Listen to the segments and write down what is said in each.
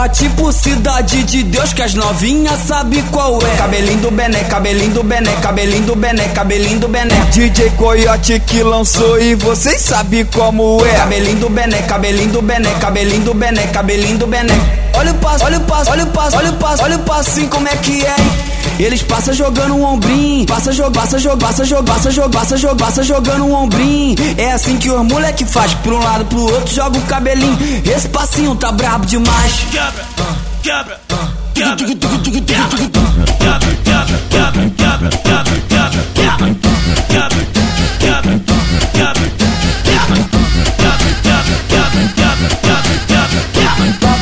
Tá tipo cidade de Deus que as novinhas sabe qual é. Cabelinho do Bené, cabelinho do Bené, cabelinho do Bené, cabelinho do Bené. DJ Coyote que lançou e vocês sabem como é. Cabelinho do Bené, cabelinho do Bené, cabelinho do Bené, cabelinho do Bené. Olha o passo, olha o passo, olha o passo, olha o passo, olha o passinho como é que é. Eles passam jogando um ombrinho, passa jogo, passa jogo, passa jogo, passa jogo, passa jogo, passa jogando um ombrinho. É assim que os moleque faz, por um lado pro outro joga o cabelinho. Esse passinho tá brabo demais.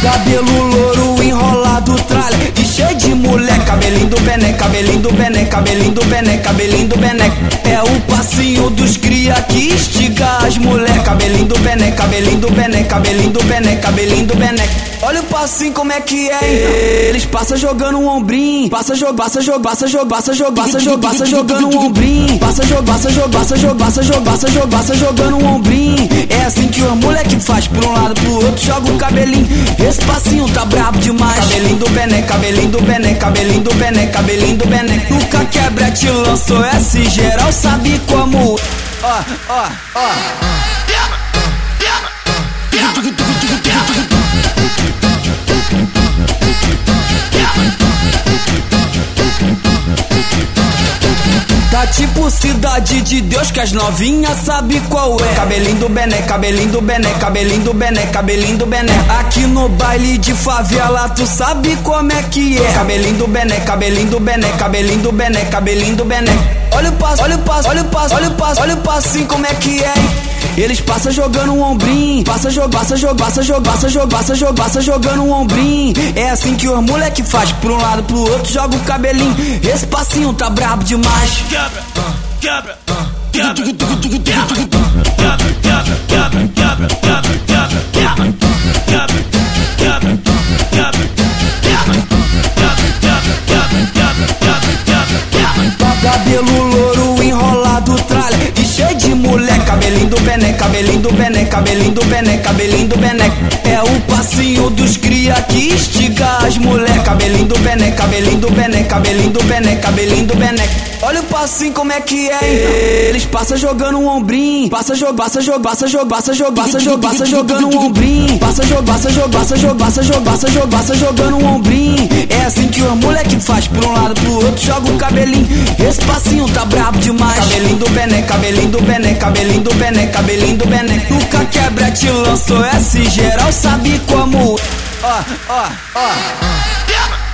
Cabelo louro enrolado, tralha e cheio de mulher. Cabelinho do bené, cabelinho do bené, cabelinho do bené, cabelinho do bené. É o passinho dos cria que estiga as mulheres Cabelinho do bené, cabelinho do bené Cabelinho do bené, cabelinho do bené Olha o passinho como é que é? Eles passam jogando um ombrinho Passa jogo, passa jogo, passa jogo, passa jogo, passa jogo, passa jogando um ombrinho Passa jogo, passa jogo, passa jogo, passa jogo, passa jogo, passa jogando um ombrinho É assim que o moleque faz por um lado pro outro joga o cabelinho Esse passinho tá brabo demais Cabelinho do bené, cabelinho do bené, cabelinho do bené, cabelinho do bené Nunca quebra te lançou esse geral sabe como Ó, ó, ó Tá tipo cidade de Deus que as novinhas sabe qual é. Cabelinho do bené, cabelinho do bené, cabelinho do bené, cabelinho do bené. Aqui no baile de favela tu sabe como é que é. Cabelinho do bené, cabelinho do bené, cabelinho do bené, cabelinho do bené. Olha o passo, olha o passo, olha o passo, olha o passo, olha o passinho como é que é. Eles passam jogando um ombrinho, passa jogo, passa jogo, passa jogo, passa jogo, passa jogo, passa jogando um ombrinho. É assim que os moleque faz, por um lado pro outro joga o cabelinho. Esse passinho tá brabo demais. Quebra, quebra, quebra, quebra, quebra, quebra, quebra, quebra, quebra, cabelinho do bené Cabelinho do bené, cabelinho do bené. É o passinho dos cria que instiga as mulher Cabelinho do bené, cabelinho do bené Cabelinho do bené, cabelinho do bené Olha o passinho como é que é, hein? Eles passam jogando um ombrinho Passa jogo, passa jogo, passa jogo, passa jogo, passa jogo, passa jogando um ombrinho Passa jogo, passa jogo, passa jogo, passa jogo, passa jogo, passa jogando um ombrinho É assim que o moleque faz, por um lado pro outro joga o cabelinho Esse passinho tá brabo demais Cabelinho do bené, cabelinho do bené, cabelinho do bené, cabelinho do bené Nunca quebra te lançou esse geral sabe como uh, uh, uh. uh.